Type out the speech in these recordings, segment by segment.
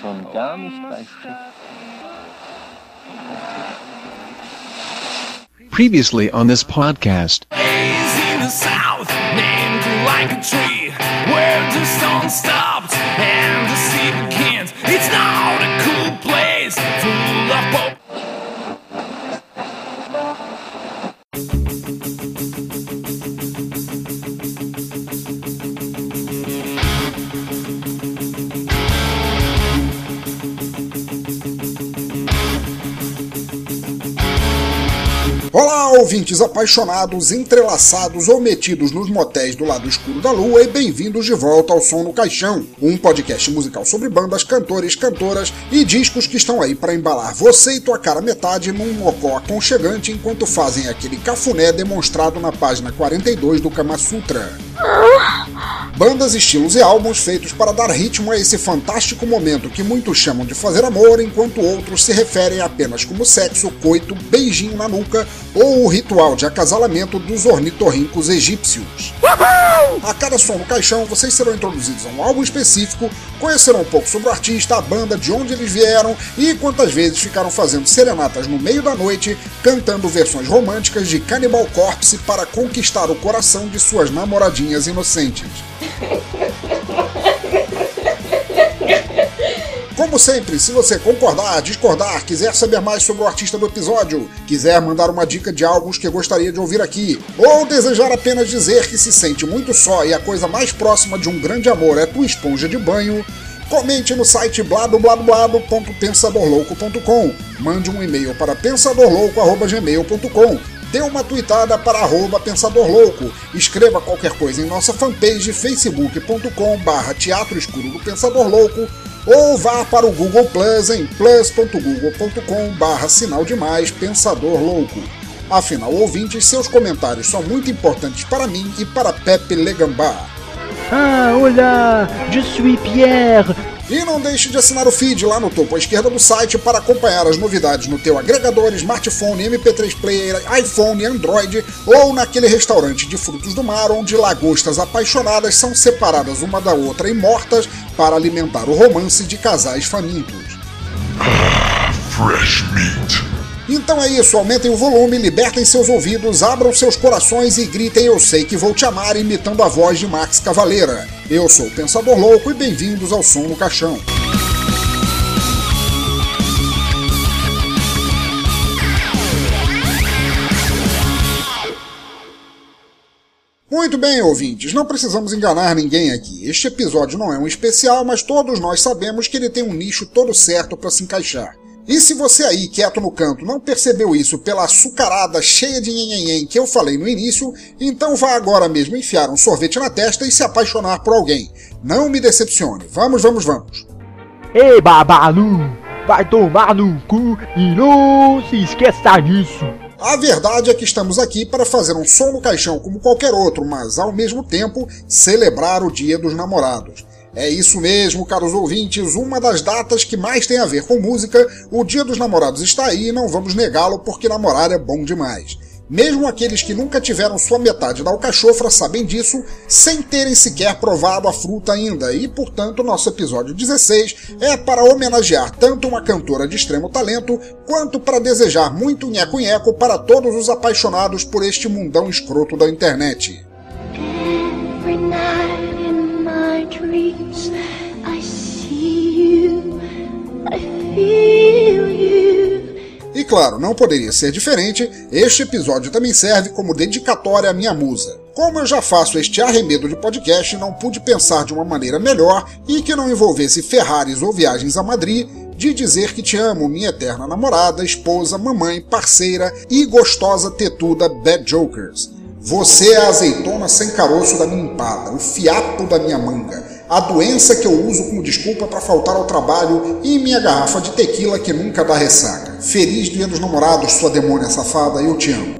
schon gar nicht bei Previously on this podcast. Days in the south, named like a tree, where the sun stopped and the ouvintes apaixonados, entrelaçados ou metidos nos motéis do lado escuro da lua e bem-vindos de volta ao Som no Caixão, um podcast musical sobre bandas, cantores, cantoras e discos que estão aí para embalar você e tua cara metade num mocó aconchegante enquanto fazem aquele cafuné demonstrado na página 42 do Kama Sutra. Bandas, estilos e álbuns feitos para dar ritmo a esse fantástico momento que muitos chamam de fazer amor, enquanto outros se referem apenas como sexo, coito, beijinho na nuca ou o ritual de acasalamento dos ornitorrincos egípcios. A cada som no caixão, vocês serão introduzidos a um álbum específico, conhecerão um pouco sobre o artista, a banda, de onde eles vieram e quantas vezes ficaram fazendo serenatas no meio da noite, cantando versões românticas de Cannibal Corpse para conquistar o coração de suas namoradinhas inocentes. Como sempre, se você concordar, discordar, quiser saber mais sobre o artista do episódio, quiser mandar uma dica de álbuns que gostaria de ouvir aqui, ou desejar apenas dizer que se sente muito só e a coisa mais próxima de um grande amor é tua esponja de banho, comente no site bladobladoblado.pensadorlouco.com, mande um e-mail para pensadorlouco.gmail.com, dê uma tweetada para arroba Pensador Louco, escreva qualquer coisa em nossa fanpage facebook.com barra Teatro Escuro do Pensador Louco ou vá para o Google Plus em plus.google.com barra sinal de mais Pensador Louco. Afinal, ouvintes, seus comentários são muito importantes para mim e para Pepe Legambá. Ah, olá, je suis Pierre. E não deixe de assinar o feed lá no topo à esquerda do site para acompanhar as novidades no teu agregador, smartphone, MP3 player, iPhone, Android ou naquele restaurante de frutos do mar onde lagostas apaixonadas são separadas uma da outra e mortas para alimentar o romance de casais famintos. Fresh meat. Então é isso, aumentem o volume, libertem seus ouvidos, abram seus corações e gritem Eu sei que vou te amar, imitando a voz de Max Cavaleira. Eu sou o Pensador Louco e bem-vindos ao Som no Caixão. Muito bem, ouvintes, não precisamos enganar ninguém aqui. Este episódio não é um especial, mas todos nós sabemos que ele tem um nicho todo certo para se encaixar. E se você aí, quieto no canto, não percebeu isso pela açucarada cheia de nhenhenhen que eu falei no início, então vá agora mesmo enfiar um sorvete na testa e se apaixonar por alguém. Não me decepcione. Vamos, vamos, vamos. Ei, Babalu, vai tomar no cu e não se esqueça disso. A verdade é que estamos aqui para fazer um som no caixão como qualquer outro, mas ao mesmo tempo celebrar o Dia dos Namorados. É isso mesmo, caros ouvintes, uma das datas que mais tem a ver com música, o Dia dos Namorados está aí e não vamos negá-lo porque namorar é bom demais. Mesmo aqueles que nunca tiveram sua metade da alcachofra sabem disso, sem terem sequer provado a fruta ainda, e portanto nosso episódio 16 é para homenagear tanto uma cantora de extremo talento, quanto para desejar muito nheco-nheco para todos os apaixonados por este mundão escroto da internet. E claro, não poderia ser diferente, este episódio também serve como dedicatória à minha musa. Como eu já faço este arremedo de podcast, não pude pensar de uma maneira melhor e que não envolvesse Ferraris ou viagens a Madrid de dizer que te amo, minha eterna namorada, esposa, mamãe, parceira e gostosa tetuda Bad Jokers. Você é a azeitona sem caroço da minha empada, o fiapo da minha manga, a doença que eu uso como desculpa para faltar ao trabalho e minha garrafa de tequila que nunca dá ressaca. Feliz dia dos namorados, sua demônia safada, eu te amo.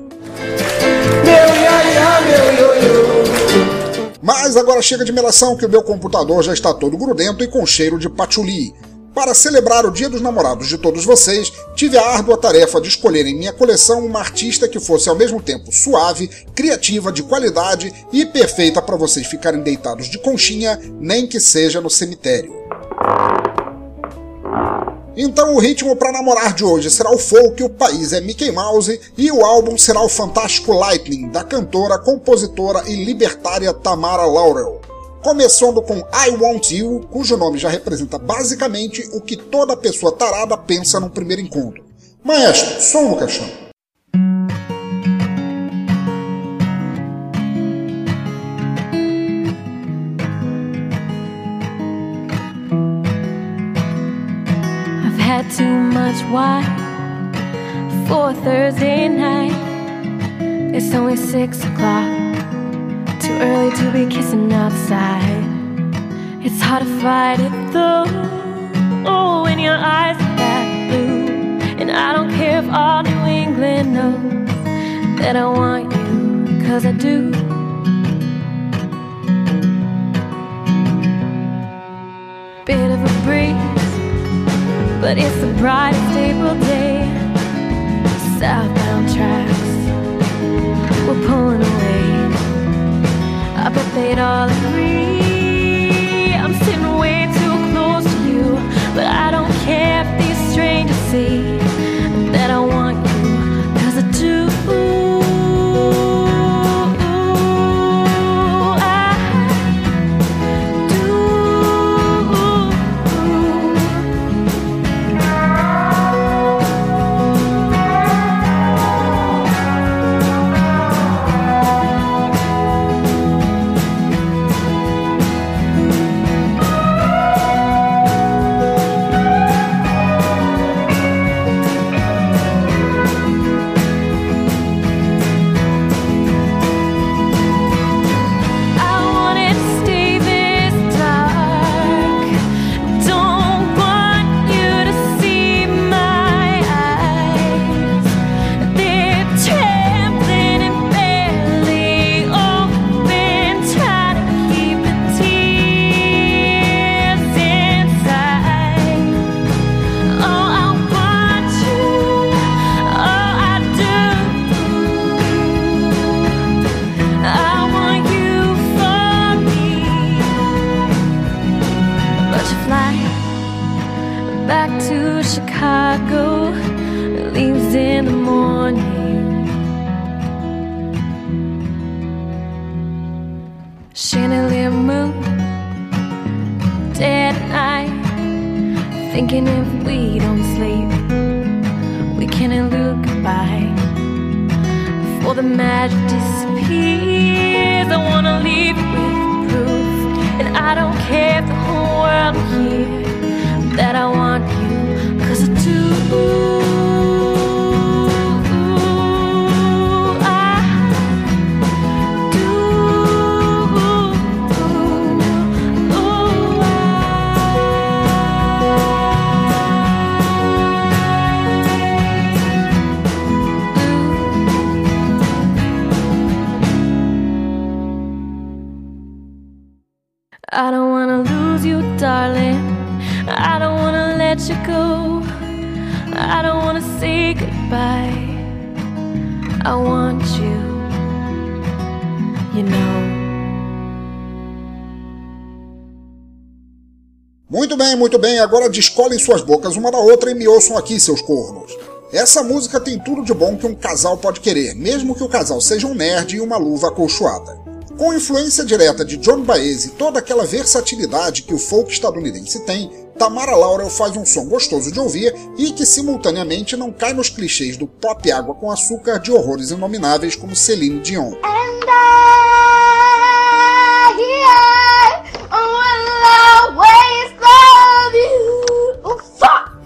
Mas agora chega de melação que o meu computador já está todo grudento e com cheiro de patchouli. Para celebrar o Dia dos Namorados de todos vocês, tive a árdua tarefa de escolher em minha coleção uma artista que fosse ao mesmo tempo suave, criativa, de qualidade e perfeita para vocês ficarem deitados de conchinha, nem que seja no cemitério. Então o ritmo para namorar de hoje será o folk, o país é Mickey Mouse e o álbum será o fantástico Lightning da cantora, compositora e libertária Tamara Laurel. Começando com I Want You, cujo nome já representa basicamente o que toda pessoa tarada pensa no primeiro encontro. Maestro, som no caixão. Too much wine for Thursday night. It's only six o'clock. Early to be kissing outside. It's hard to fight it though. Oh, when your eyes are that blue. And I don't care if all New England knows that I want you, cause I do. Bit of a breeze, but it's the brightest April day. Southbound tracks they'd all agree. I'm sitting way too close to you, but I don't care if these strangers see agora descolem suas bocas uma da outra e me ouçam aqui, seus cornos. Essa música tem tudo de bom que um casal pode querer, mesmo que o casal seja um nerd e uma luva acolchoada. Com influência direta de John Baez e toda aquela versatilidade que o folk estadunidense tem, Tamara Laurel faz um som gostoso de ouvir e que simultaneamente não cai nos clichês do pop água com açúcar de horrores inomináveis como Celine Dion.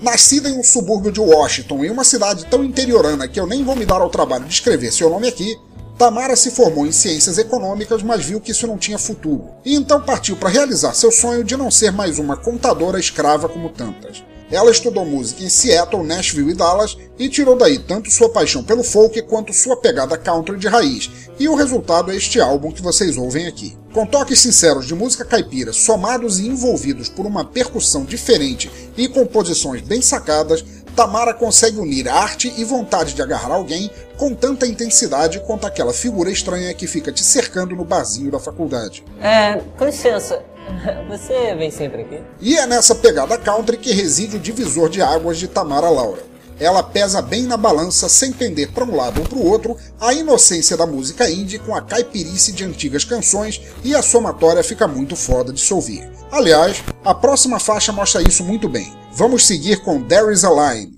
Nascida em um subúrbio de Washington, em uma cidade tão interiorana que eu nem vou me dar ao trabalho de escrever seu nome aqui, Tamara se formou em ciências econômicas, mas viu que isso não tinha futuro, e então partiu para realizar seu sonho de não ser mais uma contadora escrava como tantas. Ela estudou música em Seattle, Nashville e Dallas e tirou daí tanto sua paixão pelo folk quanto sua pegada country de raiz, e o resultado é este álbum que vocês ouvem aqui. Com toques sinceros de música caipira, somados e envolvidos por uma percussão diferente e composições bem sacadas, Tamara consegue unir arte e vontade de agarrar alguém com tanta intensidade quanto aquela figura estranha que fica te cercando no barzinho da faculdade. É, com licença, Você vem sempre aqui? E é nessa pegada country que reside o divisor de águas de Tamara Laura. Ela pesa bem na balança sem pender para um lado ou para o outro a inocência da música indie com a caipirice de antigas canções e a somatória fica muito foda de se ouvir. Aliás, a próxima faixa mostra isso muito bem. Vamos seguir com There Is a Line.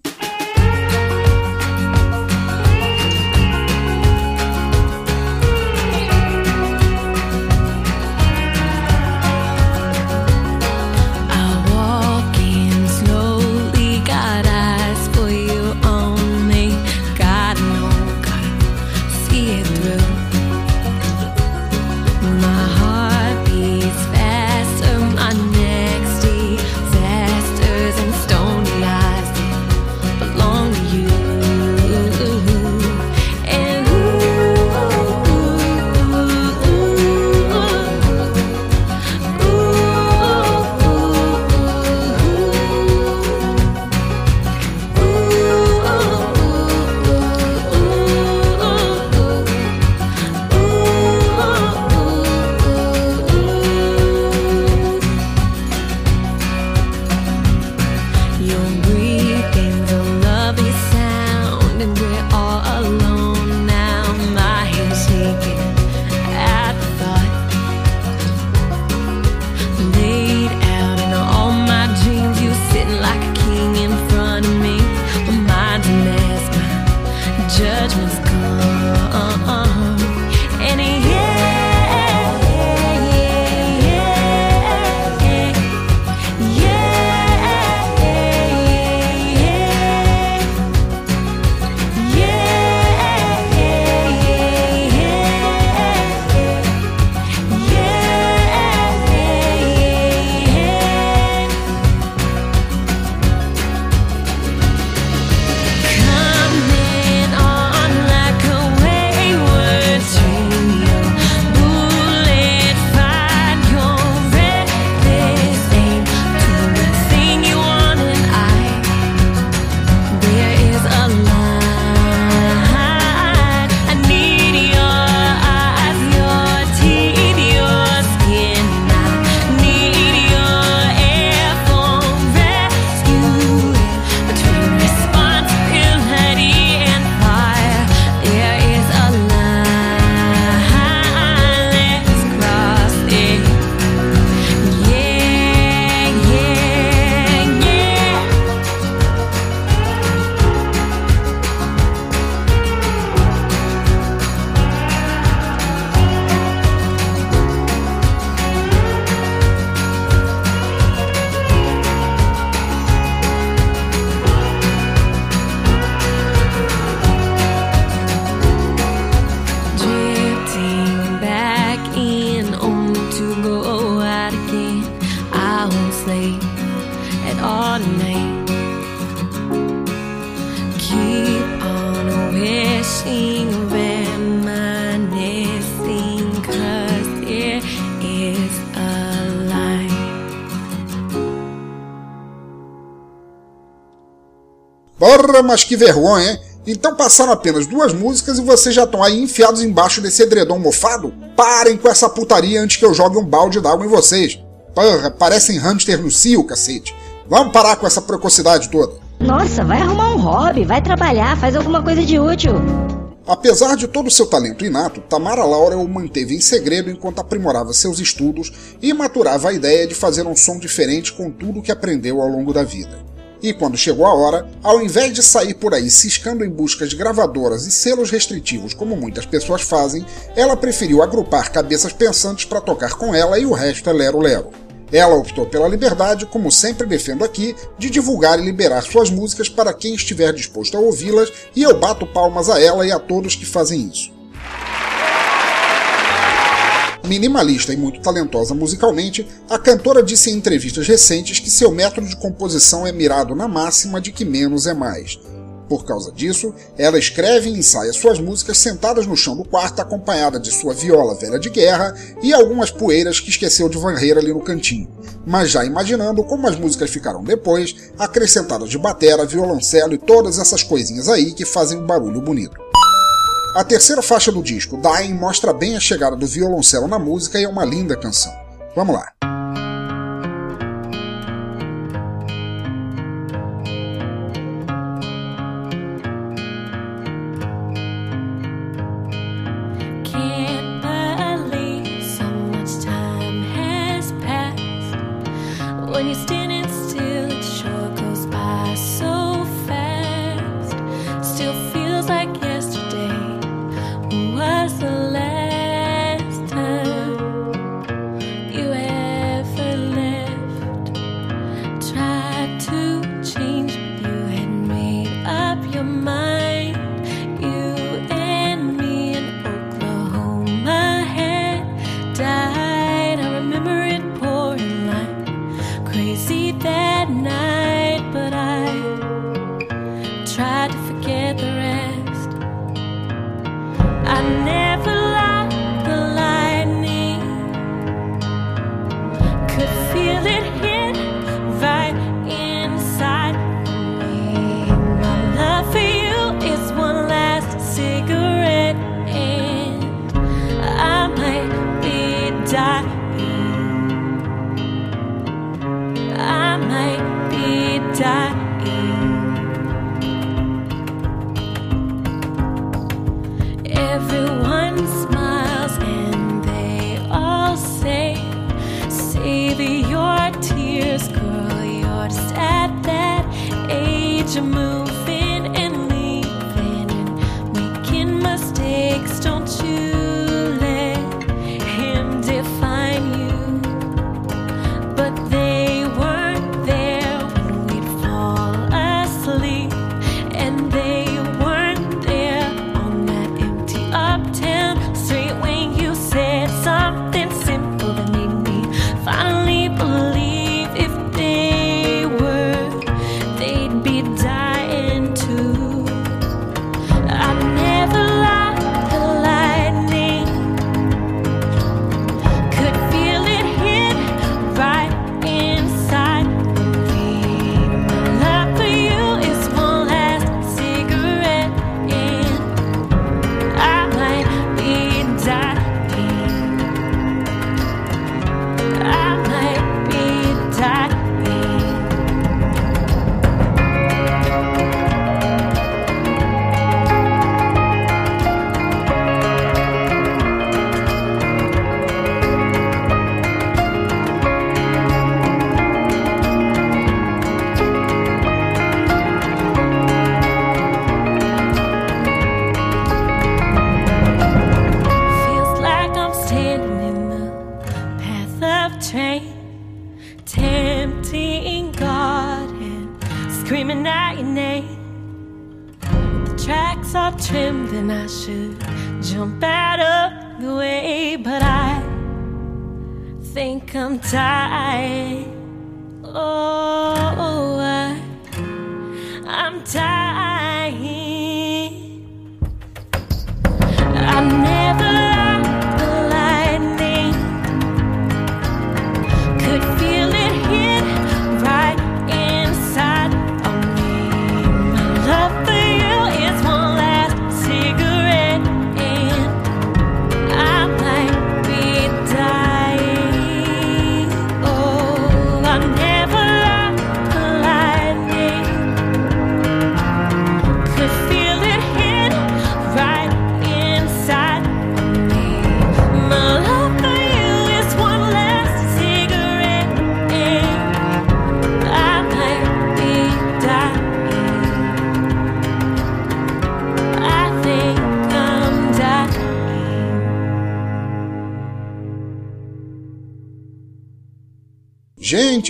Porra, mas que vergonha, hein? Então passaram apenas duas músicas e vocês já estão aí enfiados embaixo desse edredom mofado? Parem com essa putaria antes que eu jogue um balde d'água em vocês. Porra, parecem hamster no cio, cacete. Vamos parar com essa precocidade toda. Nossa, vai arrumar um hobby, vai trabalhar, faz alguma coisa de útil. Apesar de todo o seu talento inato, Tamara Laura o manteve em segredo enquanto aprimorava seus estudos e maturava a ideia de fazer um som diferente com tudo que aprendeu ao longo da vida. E quando chegou a hora, ao invés de sair por aí ciscando em busca de gravadoras e selos restritivos como muitas pessoas fazem, ela preferiu agrupar cabeças pensantes para tocar com ela e o resto é lero-lero. Ela optou pela liberdade, como sempre defendo aqui, de divulgar e liberar suas músicas para quem estiver disposto a ouvi-las, e eu bato palmas a ela e a todos que fazem isso. Minimalista e muito talentosa musicalmente, a cantora disse em entrevistas recentes que seu método de composição é mirado na máxima de que menos é mais. Por causa disso, ela escreve e ensaia suas músicas sentadas no chão do quarto, acompanhada de sua viola velha de guerra e algumas poeiras que esqueceu de varrer ali no cantinho, mas já imaginando como as músicas ficaram depois, acrescentadas de batera, violoncelo e todas essas coisinhas aí que fazem um barulho bonito. A terceira faixa do disco, Dying, mostra bem a chegada do violoncelo na música e é uma linda canção. Vamos lá. die.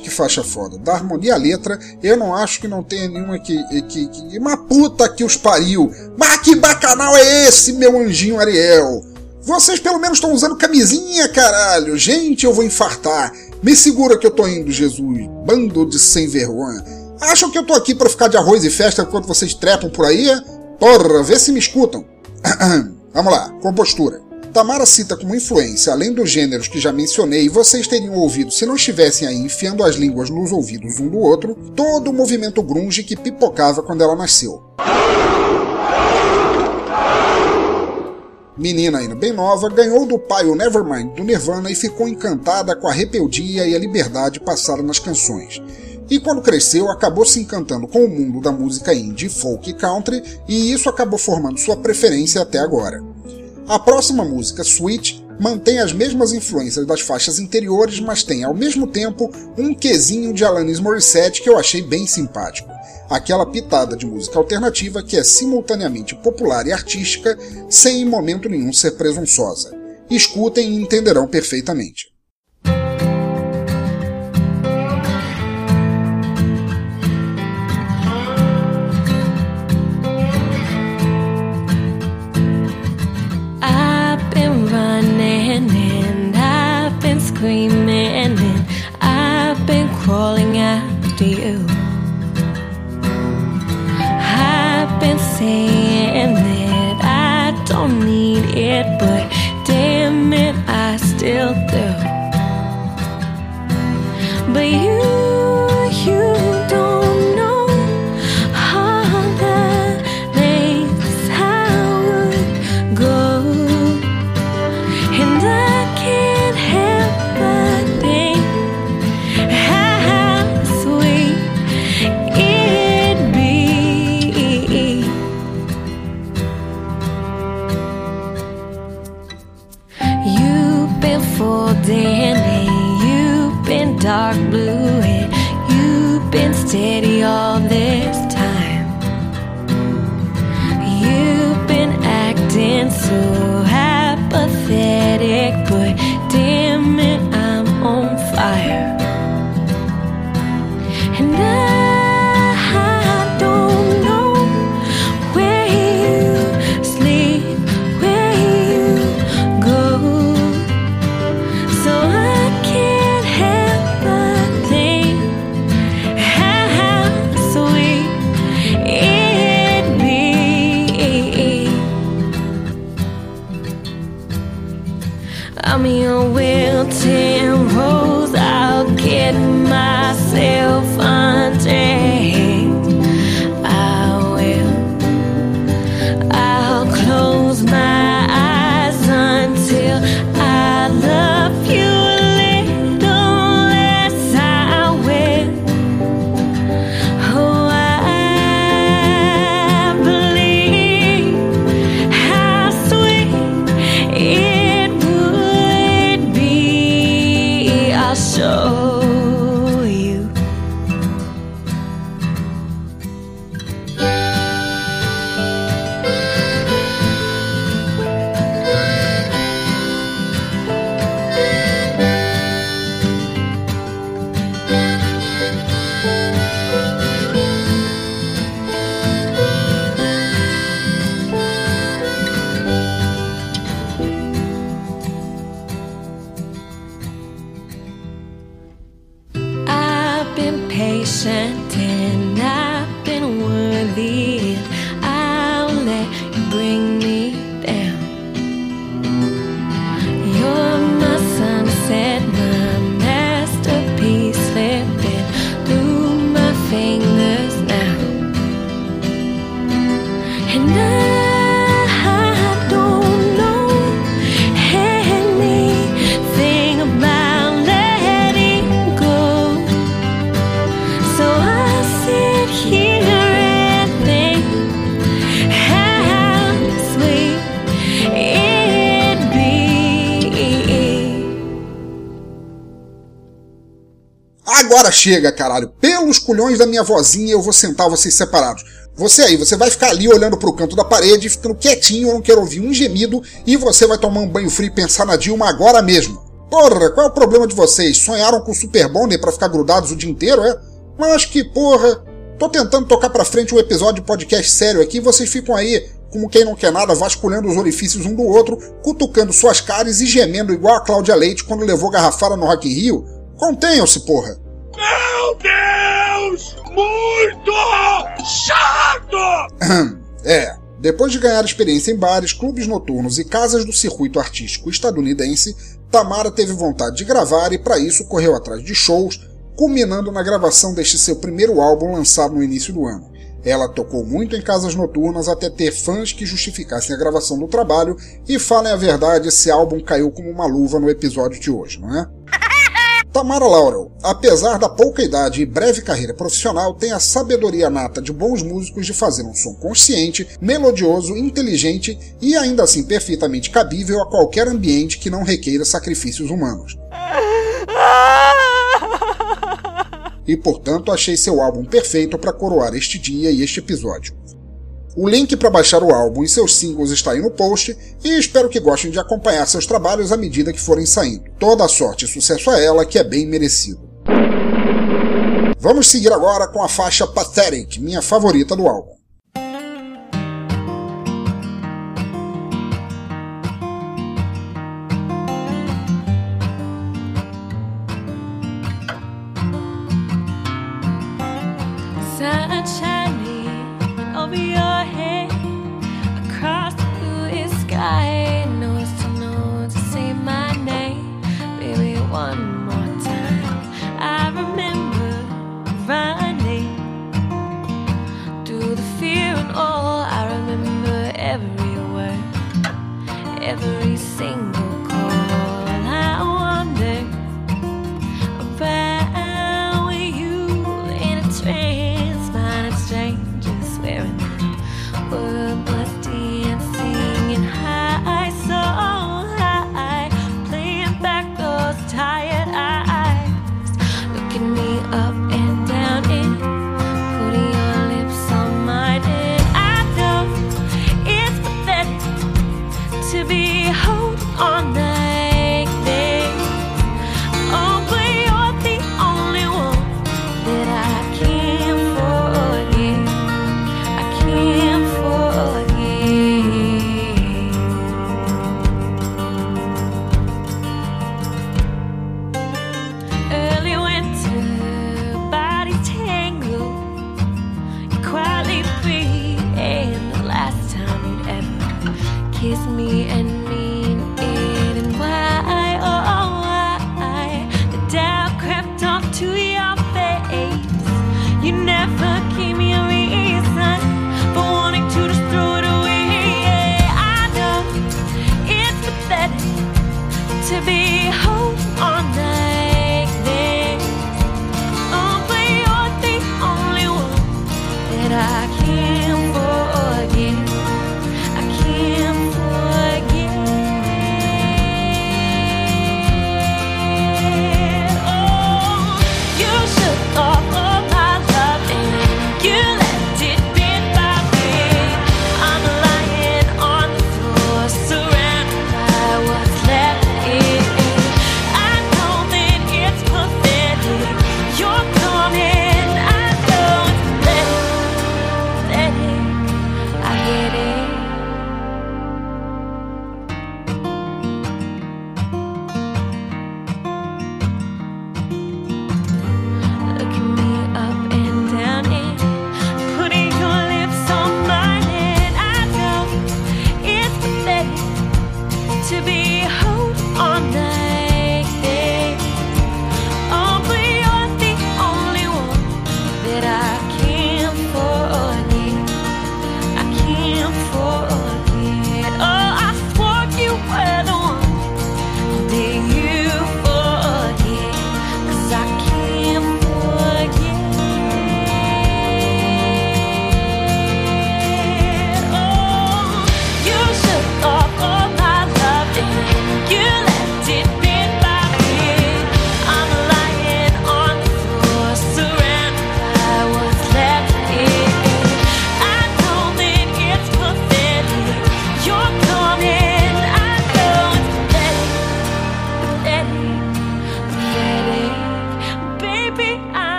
Que faixa foda. Da harmonia à letra, eu não acho que não tenha nenhuma que. que, que uma puta que os pariu. Mas que bacanal é esse, meu anjinho Ariel? Vocês pelo menos estão usando camisinha, caralho. Gente, eu vou infartar. Me segura que eu tô indo, Jesus. Bando de sem vergonha. Acham que eu tô aqui pra ficar de arroz e festa enquanto vocês trepam por aí? Porra, vê se me escutam. Vamos lá, compostura. Tamara cita como influência, além dos gêneros que já mencionei, vocês teriam ouvido se não estivessem aí enfiando as línguas nos ouvidos um do outro, todo o movimento grunge que pipocava quando ela nasceu. Menina ainda bem nova, ganhou do pai o Nevermind do Nirvana e ficou encantada com a rebeldia e a liberdade passada nas canções. E quando cresceu, acabou se encantando com o mundo da música indie, folk e country, e isso acabou formando sua preferência até agora. A próxima música, Sweet, mantém as mesmas influências das faixas anteriores, mas tem ao mesmo tempo um quesinho de Alanis Morissette que eu achei bem simpático. Aquela pitada de música alternativa que é simultaneamente popular e artística, sem em momento nenhum ser presunçosa. Escutem e entenderão perfeitamente. Crawling after you. I've been saying that I don't need it, but damn it, I still do. Chega, caralho. Pelos culhões da minha vozinha eu vou sentar vocês separados. Você aí, você vai ficar ali olhando pro canto da parede, ficando quietinho, eu não quero ouvir um gemido, e você vai tomar um banho frio e pensar na Dilma agora mesmo. Porra, qual é o problema de vocês? Sonharam com o Super Bonder pra ficar grudados o dia inteiro, é? Mas que porra. Tô tentando tocar pra frente um episódio de podcast sério aqui, e vocês ficam aí, como quem não quer nada, vasculhando os orifícios um do outro, cutucando suas caras e gemendo igual a Cláudia Leite quando levou garrafada no Rock in Rio. Contenham-se, porra. Meu Deus! Muito chato! É, depois de ganhar experiência em bares, clubes noturnos e casas do circuito artístico estadunidense, Tamara teve vontade de gravar e, para isso, correu atrás de shows, culminando na gravação deste seu primeiro álbum lançado no início do ano. Ela tocou muito em casas noturnas até ter fãs que justificassem a gravação do trabalho, e falem a verdade, esse álbum caiu como uma luva no episódio de hoje, não é? Tamara Laurel, apesar da pouca idade e breve carreira profissional, tem a sabedoria nata de bons músicos de fazer um som consciente, melodioso, inteligente e ainda assim perfeitamente cabível a qualquer ambiente que não requeira sacrifícios humanos. E portanto achei seu álbum perfeito para coroar este dia e este episódio. O link para baixar o álbum e seus singles está aí no post e espero que gostem de acompanhar seus trabalhos à medida que forem saindo. Toda a sorte e sucesso a ela, que é bem merecido. Vamos seguir agora com a faixa Pathetic, minha favorita do álbum.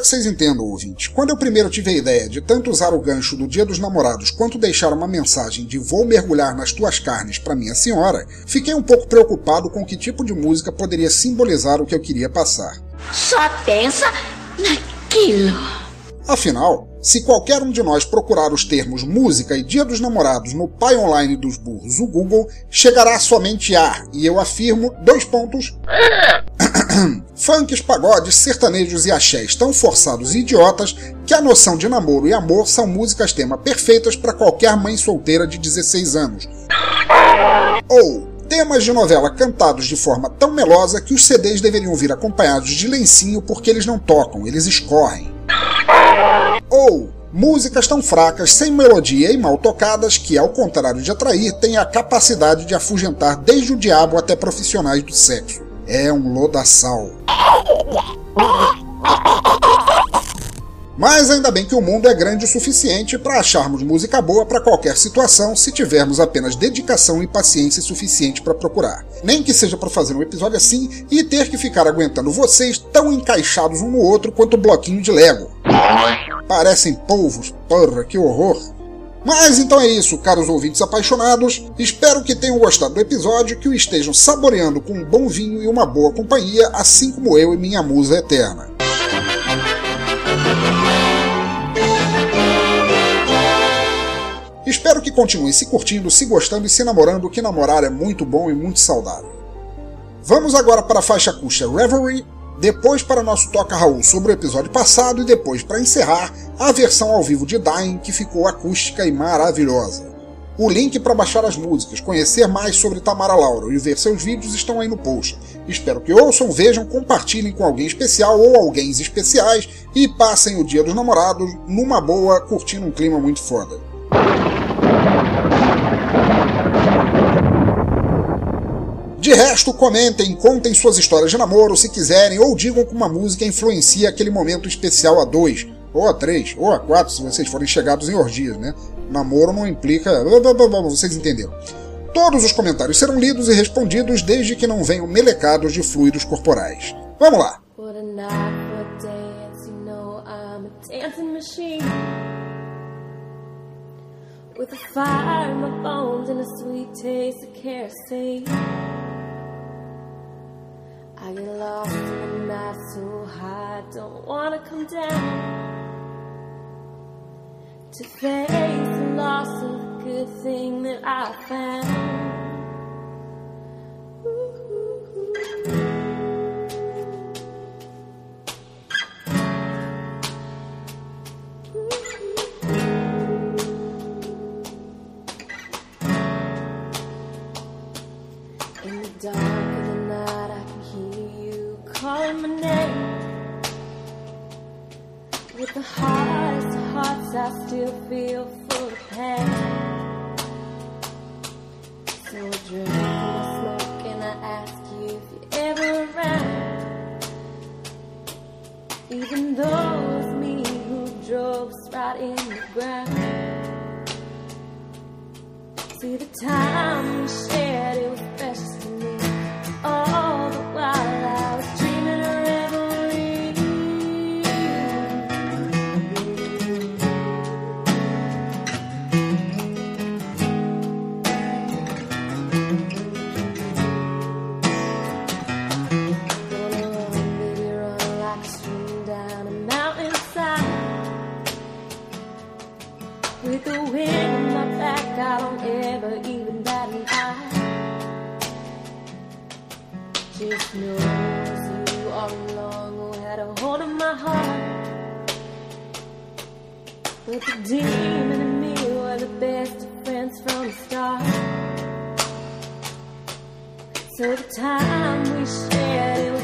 Que vocês entendam, ouvintes. Quando eu primeiro tive a ideia de tanto usar o gancho do Dia dos Namorados quanto deixar uma mensagem de vou mergulhar nas tuas carnes para minha senhora, fiquei um pouco preocupado com que tipo de música poderia simbolizar o que eu queria passar. Só pensa naquilo. Afinal, se qualquer um de nós procurar os termos música e Dia dos Namorados no pai online dos burros, o Google, chegará somente a, e eu afirmo, dois pontos. Funks, pagodes, sertanejos e axés tão forçados e idiotas que a noção de namoro e amor são músicas tema perfeitas para qualquer mãe solteira de 16 anos. Ou temas de novela cantados de forma tão melosa que os CDs deveriam vir acompanhados de lencinho porque eles não tocam, eles escorrem. Ou músicas tão fracas, sem melodia e mal tocadas que, ao contrário de atrair, têm a capacidade de afugentar desde o diabo até profissionais do sexo. É um lodaçal. Mas ainda bem que o mundo é grande o suficiente para acharmos música boa para qualquer situação se tivermos apenas dedicação e paciência suficiente para procurar. Nem que seja para fazer um episódio assim e ter que ficar aguentando vocês tão encaixados um no outro quanto bloquinho de Lego. Parecem polvos, porra, que horror. Mas então é isso, caros ouvintes apaixonados. Espero que tenham gostado do episódio, que o estejam saboreando com um bom vinho e uma boa companhia, assim como eu e minha musa eterna. Espero que continuem se curtindo, se gostando e se namorando, que namorar é muito bom e muito saudável. Vamos agora para a faixa acústica Reverie, depois para nosso Toca Raul sobre o episódio passado e depois, para encerrar, a versão ao vivo de Dying, que ficou acústica e maravilhosa. O link para baixar as músicas, conhecer mais sobre Tamara Lauro e ver seus vídeos estão aí no post. Espero que ouçam, vejam, compartilhem com alguém especial ou alguém especiais e passem o Dia dos Namorados numa boa, curtindo um clima muito foda. De resto, comentem, contem suas histórias de namoro se quiserem, ou digam como uma música influencia aquele momento especial a dois, ou a três, ou a quatro, se vocês forem chegados em orgias, né? Namoro não implica. Vocês entenderam. Todos os comentários serão lidos e respondidos desde que não venham melecados de fluidos corporais. Vamos lá! With a fire in my bones and a sweet taste of kerosene. I get lost in the night so high, don't wanna come down to face the loss of the good thing that I found. With the demon and me were the best of friends from the start. So the time we shared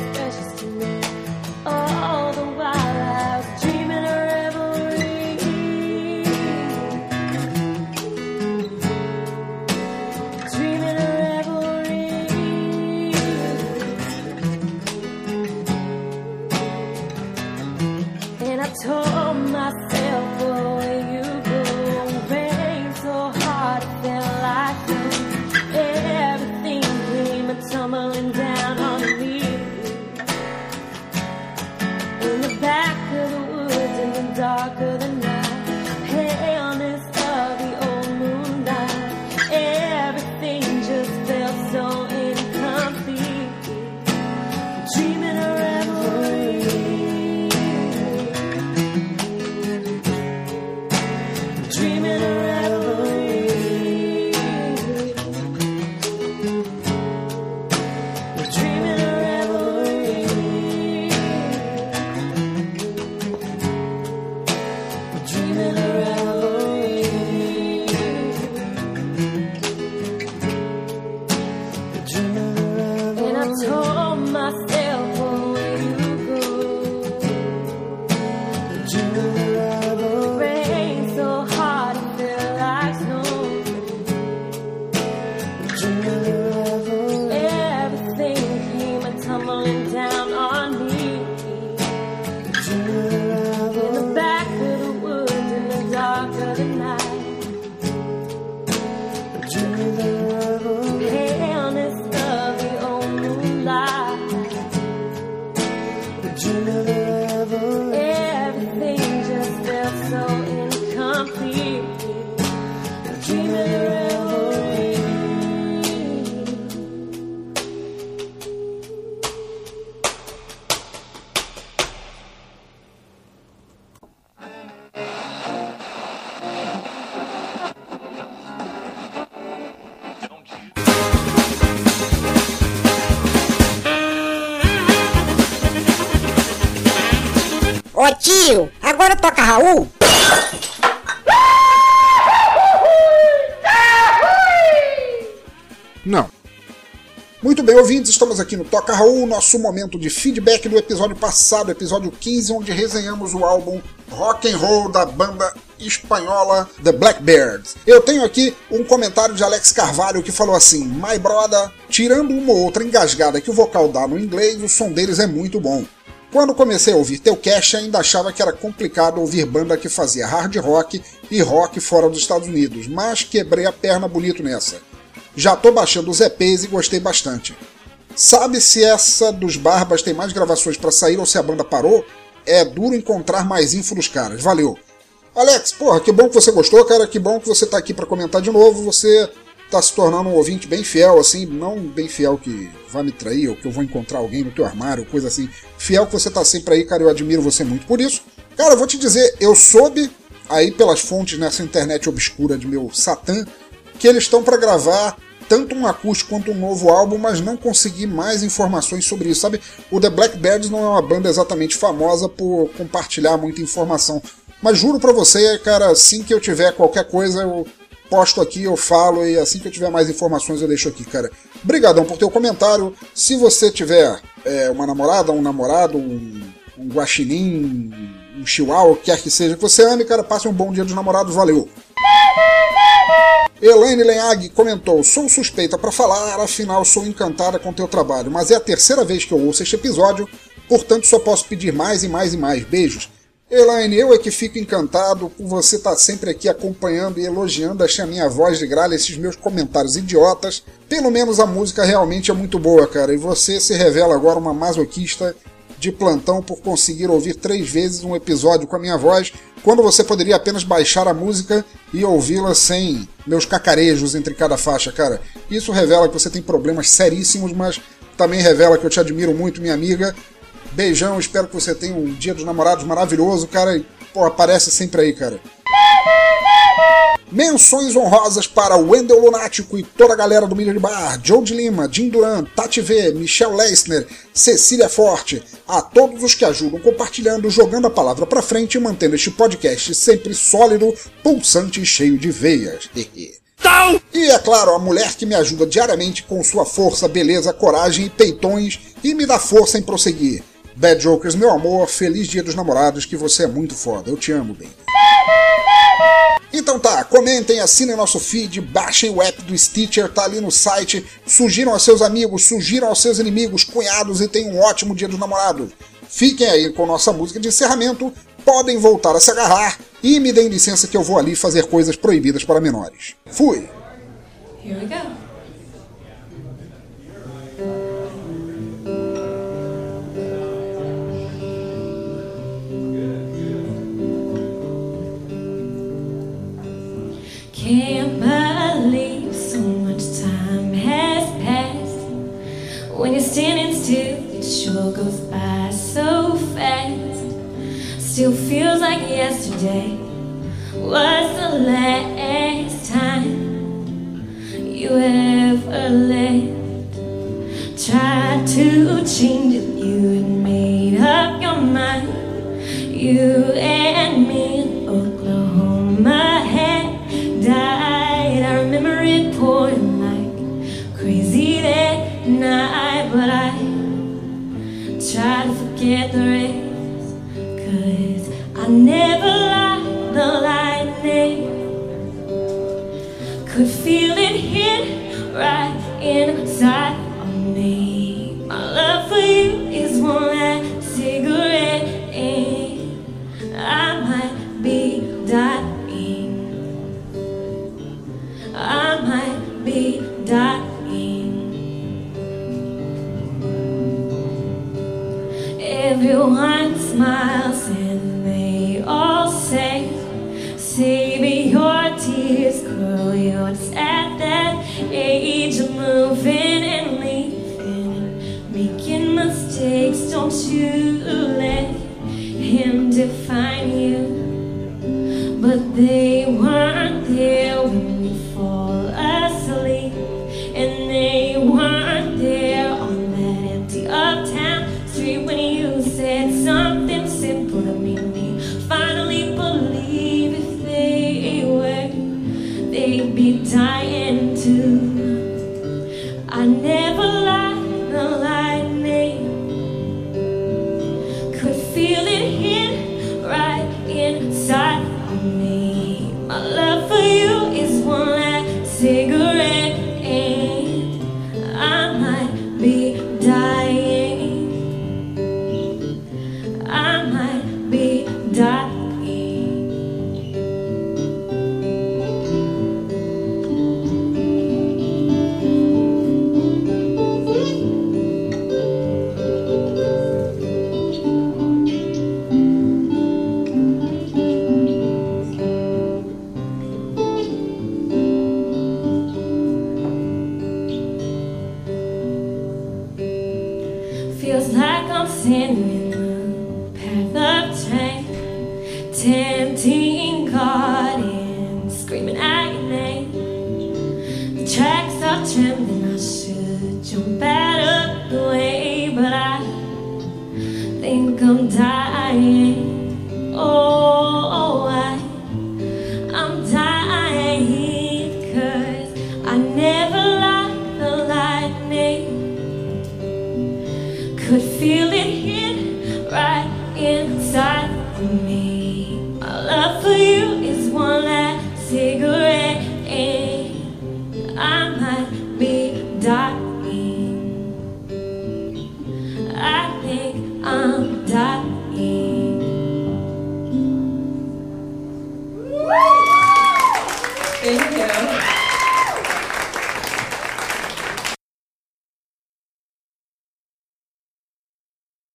estamos aqui no Toca Raul, nosso momento de feedback do episódio passado, episódio 15, onde resenhamos o álbum Rock and Roll da banda espanhola The Blackbirds. Eu tenho aqui um comentário de Alex Carvalho que falou assim: My brother, tirando uma outra engasgada que o vocal dá no inglês, o som deles é muito bom. Quando comecei a ouvir teu cast, ainda achava que era complicado ouvir banda que fazia hard rock e rock fora dos Estados Unidos, mas quebrei a perna bonito nessa. Já tô baixando os EPs e gostei bastante. Sabe se essa dos Barbas tem mais gravações para sair ou se a banda parou? É duro encontrar mais info dos caras. Valeu. Alex, porra, que bom que você gostou, cara. Que bom que você tá aqui para comentar de novo. Você tá se tornando um ouvinte bem fiel, assim, não bem fiel que vai me trair ou que eu vou encontrar alguém no teu armário, coisa assim. Fiel que você tá sempre aí, cara. Eu admiro você muito por isso. Cara, eu vou te dizer, eu soube aí pelas fontes nessa internet obscura de meu Satã que eles estão para gravar tanto um acústico quanto um novo álbum, mas não consegui mais informações sobre isso, sabe? O The Blackbirds não é uma banda exatamente famosa por compartilhar muita informação, mas juro para você, cara, assim que eu tiver qualquer coisa, eu posto aqui, eu falo e assim que eu tiver mais informações eu deixo aqui, cara. Obrigadão por teu comentário. Se você tiver é, uma namorada, um namorado, um, um guaxinim, um chihuahua, o que quer que seja que você ame, cara, passe um bom dia dos namorados, valeu! Elaine Lenhag comentou: Sou suspeita para falar, afinal sou encantada com teu trabalho, mas é a terceira vez que eu ouço este episódio, portanto só posso pedir mais e mais e mais. Beijos. Elaine, eu é que fico encantado por você estar tá sempre aqui acompanhando e elogiando. Achei a minha voz de gralha, esses meus comentários idiotas. Pelo menos a música realmente é muito boa, cara, e você se revela agora uma masoquista de plantão por conseguir ouvir três vezes um episódio com a minha voz, quando você poderia apenas baixar a música e ouvi-la sem meus cacarejos entre cada faixa, cara. Isso revela que você tem problemas seríssimos, mas também revela que eu te admiro muito, minha amiga. Beijão, espero que você tenha um dia dos namorados maravilhoso, cara. E, pô, aparece sempre aí, cara. Menções honrosas para Wendel Lunático e toda a galera do Milha de Bar, Joe de Lima, Jim Duran, Tati V, Michel Leisner, Cecília Forte, a todos os que ajudam compartilhando, jogando a palavra para frente e mantendo este podcast sempre sólido, pulsante e cheio de veias. E é claro, a mulher que me ajuda diariamente com sua força, beleza, coragem e peitões e me dá força em prosseguir. Bad Jokers, meu amor, feliz dia dos namorados, que você é muito foda. Eu te amo, bem. Então tá, comentem, assinem nosso feed, baixem o app do Stitcher, tá ali no site, sugiram aos seus amigos, sugiram aos seus inimigos, cunhados e tenham um ótimo dia dos namorados. Fiquem aí com nossa música de encerramento, podem voltar a se agarrar e me deem licença que eu vou ali fazer coisas proibidas para menores. Fui! Here we go. Sure goes by so fast. Still feels like yesterday was the last time you ever left. Tried to change it, you had made up your mind. You and me in Oklahoma had died. I remember it pouring like crazy that night, but I tried to forget the rest. Cause I never liked the lightning. Could feel it hit right inside of me.